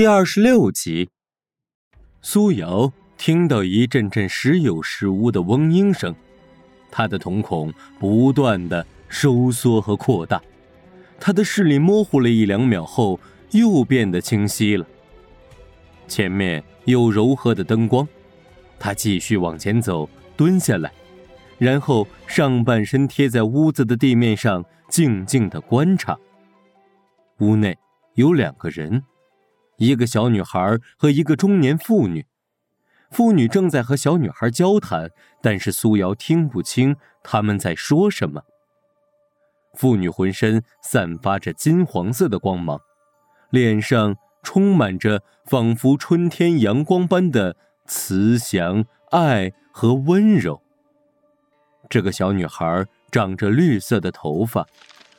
第二十六集，苏瑶听到一阵阵时有时无的嗡音声，她的瞳孔不断的收缩和扩大，她的视力模糊了一两秒后又变得清晰了。前面有柔和的灯光，她继续往前走，蹲下来，然后上半身贴在屋子的地面上，静静的观察。屋内有两个人。一个小女孩和一个中年妇女，妇女正在和小女孩交谈，但是苏瑶听不清他们在说什么。妇女浑身散发着金黄色的光芒，脸上充满着仿佛春天阳光般的慈祥、爱和温柔。这个小女孩长着绿色的头发。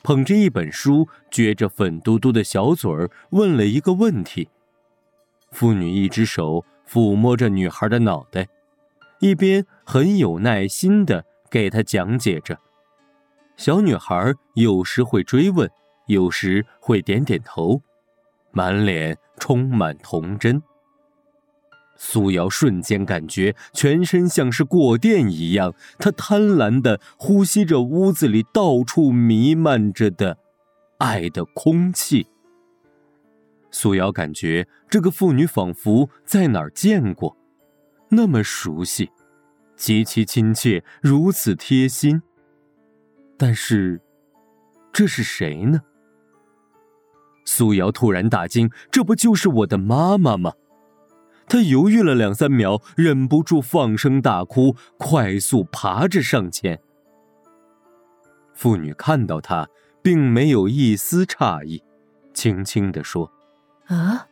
捧着一本书，撅着粉嘟嘟的小嘴儿，问了一个问题。妇女一只手抚摸着女孩的脑袋，一边很有耐心的给她讲解着。小女孩有时会追问，有时会点点头，满脸充满童真。苏瑶瞬间感觉全身像是过电一样，她贪婪地呼吸着屋子里到处弥漫着的爱的空气。苏瑶感觉这个妇女仿佛在哪儿见过，那么熟悉，极其亲切，如此贴心。但是，这是谁呢？苏瑶突然大惊：“这不就是我的妈妈吗？”她犹豫了两三秒，忍不住放声大哭，快速爬着上前。妇女看到他，并没有一丝诧异，轻轻地说：“啊，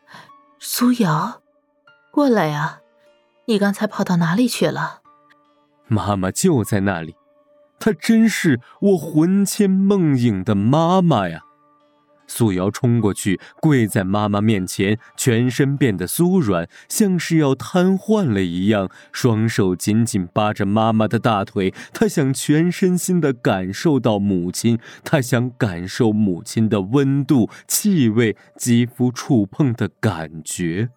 苏瑶，过来呀，你刚才跑到哪里去了？”妈妈就在那里，她真是我魂牵梦萦的妈妈呀。素瑶冲过去，跪在妈妈面前，全身变得酥软，像是要瘫痪了一样，双手紧紧扒着妈妈的大腿。她想全身心的感受到母亲，她想感受母亲的温度、气味、肌肤触碰的感觉。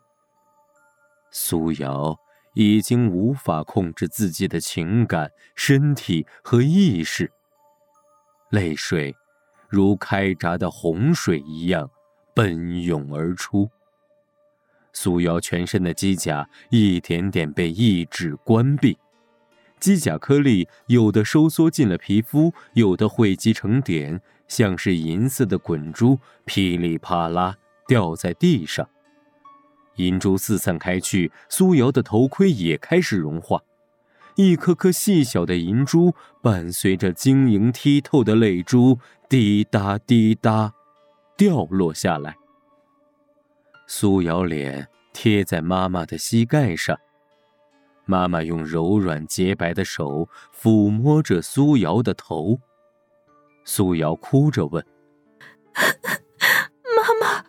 苏瑶已经无法控制自己的情感、身体和意识，泪水。如开闸的洪水一样奔涌而出。苏瑶全身的机甲一点点被抑制关闭，机甲颗粒有的收缩进了皮肤，有的汇集成点，像是银色的滚珠，噼里啪啦掉在地上。银珠四散开去，苏瑶的头盔也开始融化。一颗颗细小的银珠伴随着晶莹剔透的泪珠，滴答滴答，掉落下来。苏瑶脸贴在妈妈的膝盖上，妈妈用柔软洁白的手抚摸着苏瑶的头。苏瑶哭着问：“妈妈，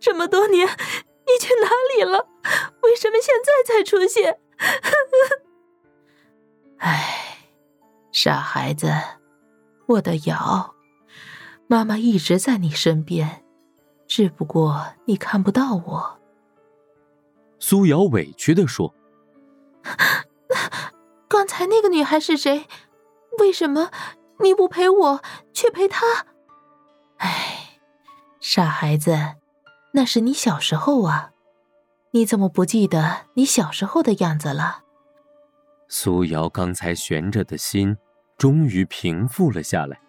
这么多年你去哪里了？为什么现在才出现？” 唉，傻孩子，我的瑶，妈妈一直在你身边，只不过你看不到我。苏瑶委屈的说：“刚才那个女孩是谁？为什么你不陪我，却陪她？哎，傻孩子，那是你小时候啊，你怎么不记得你小时候的样子了？”苏瑶刚才悬着的心，终于平复了下来。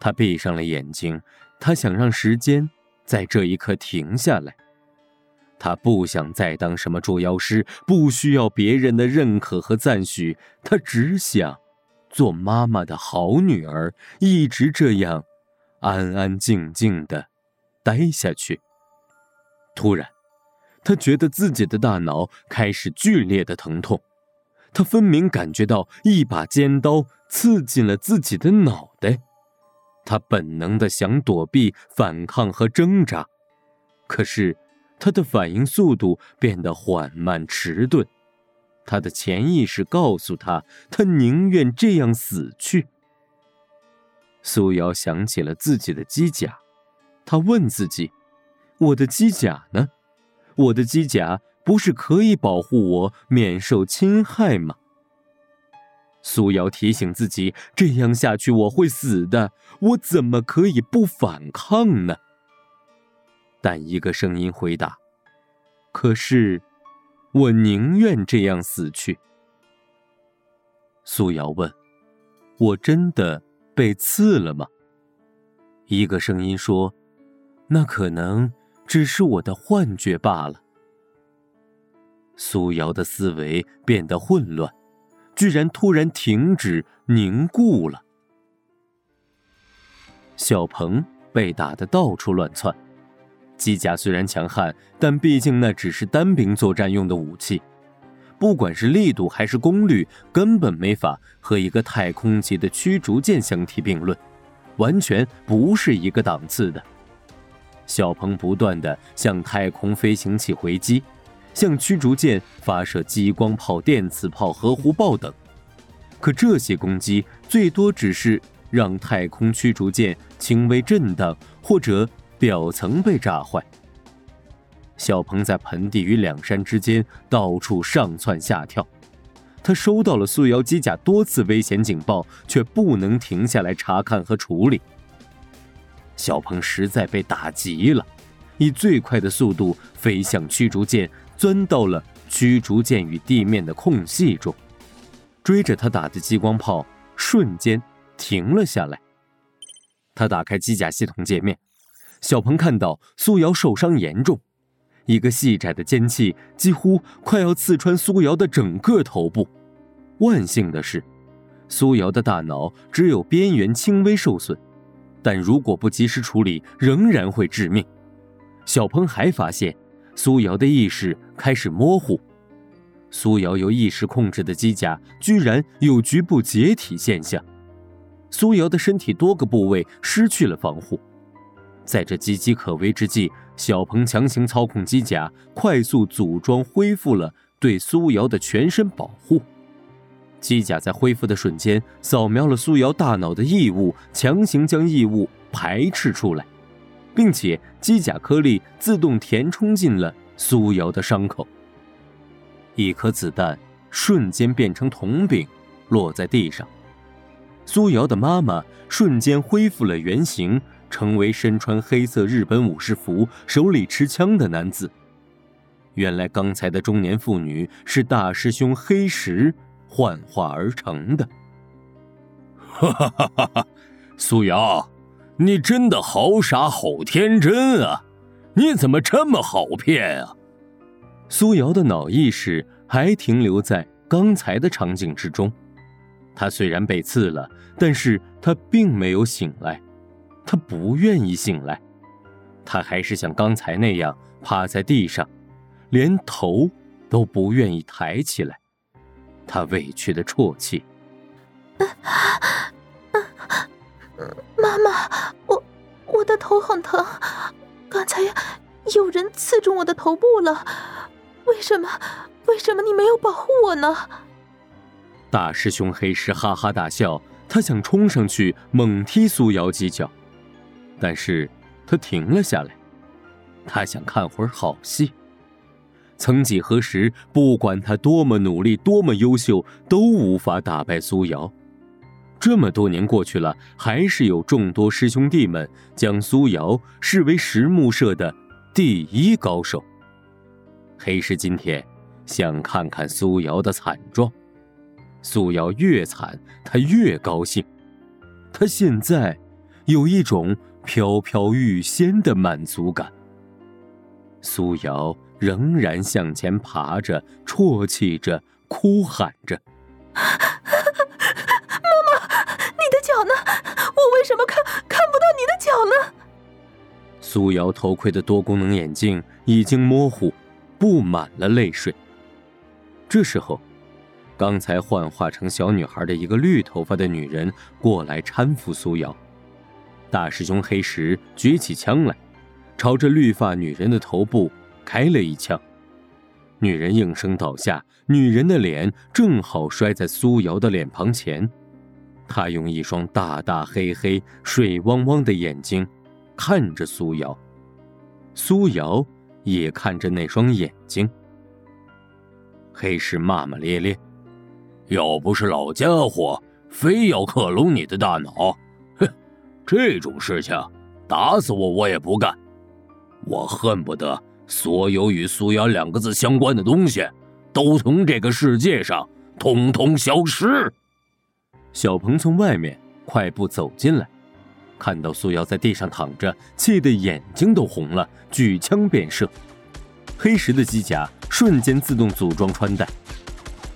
他闭上了眼睛，他想让时间在这一刻停下来。他不想再当什么捉妖师，不需要别人的认可和赞许。他只想做妈妈的好女儿，一直这样安安静静的待下去。突然，他觉得自己的大脑开始剧烈的疼痛。他分明感觉到一把尖刀刺进了自己的脑袋，他本能的想躲避、反抗和挣扎，可是他的反应速度变得缓慢迟钝。他的潜意识告诉他，他宁愿这样死去。苏瑶想起了自己的机甲，他问自己：我的机甲呢？我的机甲不是可以保护我免受侵害吗？苏瑶提醒自己，这样下去我会死的，我怎么可以不反抗呢？但一个声音回答：“可是，我宁愿这样死去。”苏瑶问：“我真的被刺了吗？”一个声音说：“那可能只是我的幻觉罢了。”苏瑶的思维变得混乱，居然突然停止凝固了。小鹏被打得到处乱窜，机甲虽然强悍，但毕竟那只是单兵作战用的武器，不管是力度还是功率，根本没法和一个太空级的驱逐舰相提并论。完全不是一个档次的。小鹏不断的向太空飞行器回击，向驱逐舰发射激光炮、电磁炮、核弧炮等。可这些攻击最多只是让太空驱逐舰轻微震荡，或者表层被炸坏。小鹏在盆地与两山之间到处上蹿下跳。他收到了苏瑶机甲多次危险警报，却不能停下来查看和处理。小鹏实在被打急了，以最快的速度飞向驱逐舰，钻到了驱逐舰与地面的空隙中，追着他打的激光炮瞬间停了下来。他打开机甲系统界面，小鹏看到苏瑶受伤严重。一个细窄的尖器几乎快要刺穿苏瑶的整个头部。万幸的是，苏瑶的大脑只有边缘轻微受损，但如果不及时处理，仍然会致命。小鹏还发现，苏瑶的意识开始模糊。苏瑶由意识控制的机甲居然有局部解体现象，苏瑶的身体多个部位失去了防护。在这岌岌可危之际，小鹏强行操控机甲，快速组装，恢复了对苏瑶的全身保护。机甲在恢复的瞬间，扫描了苏瑶大脑的异物，强行将异物排斥出来，并且机甲颗粒自动填充进了苏瑶的伤口。一颗子弹瞬间变成铜饼，落在地上。苏瑶的妈妈瞬间恢复了原形。成为身穿黑色日本武士服、手里持枪的男子。原来刚才的中年妇女是大师兄黑石幻化而成的。哈哈哈哈哈！苏瑶，你真的好傻好天真啊！你怎么这么好骗啊？苏瑶的脑意识还停留在刚才的场景之中。他虽然被刺了，但是他并没有醒来。他不愿意醒来，他还是像刚才那样趴在地上，连头都不愿意抬起来。他委屈的啜泣：“妈妈，我我的头很疼，刚才有人刺中我的头部了。为什么？为什么你没有保护我呢？”大师兄黑石哈哈大笑，他想冲上去猛踢苏瑶几脚。但是，他停了下来。他想看会儿好戏。曾几何时，不管他多么努力、多么优秀，都无法打败苏瑶。这么多年过去了，还是有众多师兄弟们将苏瑶视为实木社的第一高手。黑石今天想看看苏瑶的惨状。苏瑶越惨，他越高兴。他现在有一种。飘飘欲仙的满足感。苏瑶仍然向前爬着，啜泣着，哭喊着：“ 苏瑶头盔的多功能眼镜已经模糊，布满了泪水。这时候，刚才幻化成小女孩的一个绿头发的女人过来搀扶苏瑶。大师兄黑石举起枪来，朝着绿发女人的头部开了一枪，女人应声倒下。女人的脸正好摔在苏瑶的脸庞前，她用一双大大黑黑、水汪汪的眼睛看着苏瑶。苏瑶也看着那双眼睛。黑石骂骂咧咧：“要不是老家伙非要克隆你的大脑，哼，这种事情打死我我也不干。我恨不得所有与苏瑶两个字相关的东西都从这个世界上通通消失。”小鹏从外面快步走进来。看到素瑶在地上躺着，气得眼睛都红了，举枪便射。黑石的机甲瞬间自动组装穿戴，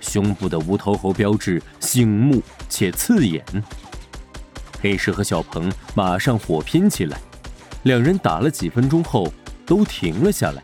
胸部的无头猴标志醒目且刺眼。黑石和小鹏马上火拼起来，两人打了几分钟后都停了下来。